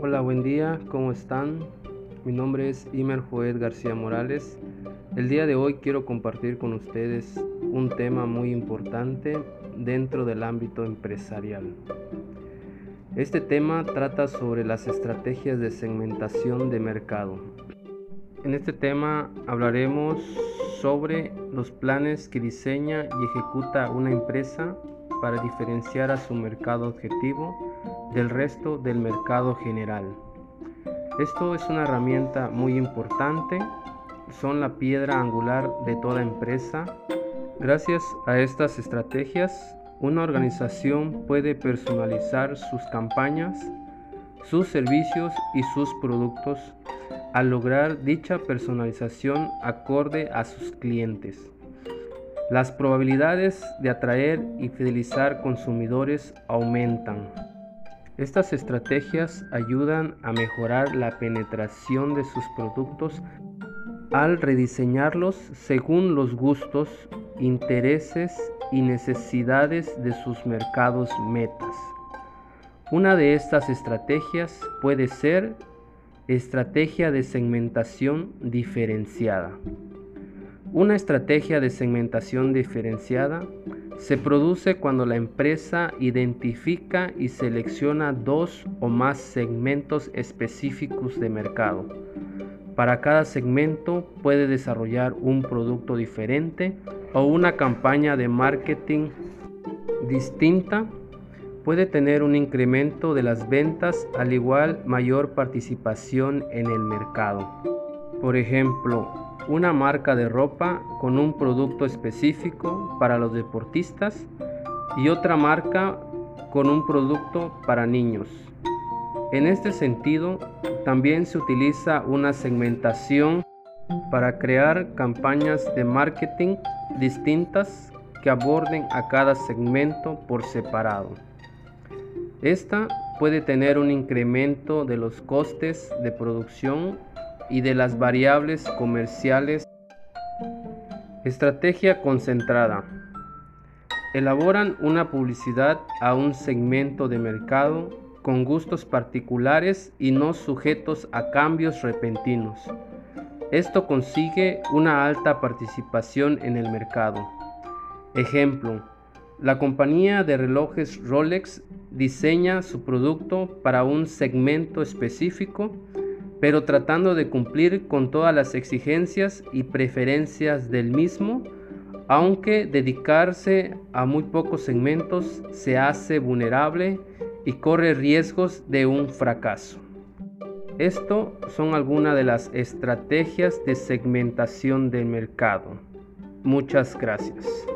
Hola, buen día, ¿cómo están? Mi nombre es Imer Joed García Morales. El día de hoy quiero compartir con ustedes un tema muy importante dentro del ámbito empresarial. Este tema trata sobre las estrategias de segmentación de mercado. En este tema hablaremos sobre los planes que diseña y ejecuta una empresa para diferenciar a su mercado objetivo del resto del mercado general. Esto es una herramienta muy importante, son la piedra angular de toda empresa. Gracias a estas estrategias, una organización puede personalizar sus campañas, sus servicios y sus productos al lograr dicha personalización acorde a sus clientes. Las probabilidades de atraer y fidelizar consumidores aumentan. Estas estrategias ayudan a mejorar la penetración de sus productos al rediseñarlos según los gustos, intereses y necesidades de sus mercados metas. Una de estas estrategias puede ser estrategia de segmentación diferenciada. Una estrategia de segmentación diferenciada se produce cuando la empresa identifica y selecciona dos o más segmentos específicos de mercado. Para cada segmento puede desarrollar un producto diferente o una campaña de marketing distinta. Puede tener un incremento de las ventas al igual mayor participación en el mercado. Por ejemplo, una marca de ropa con un producto específico para los deportistas y otra marca con un producto para niños. En este sentido, también se utiliza una segmentación para crear campañas de marketing distintas que aborden a cada segmento por separado. Esta puede tener un incremento de los costes de producción y de las variables comerciales. Estrategia concentrada. Elaboran una publicidad a un segmento de mercado con gustos particulares y no sujetos a cambios repentinos. Esto consigue una alta participación en el mercado. Ejemplo, la compañía de relojes Rolex diseña su producto para un segmento específico pero tratando de cumplir con todas las exigencias y preferencias del mismo, aunque dedicarse a muy pocos segmentos se hace vulnerable y corre riesgos de un fracaso. Esto son algunas de las estrategias de segmentación del mercado. Muchas gracias.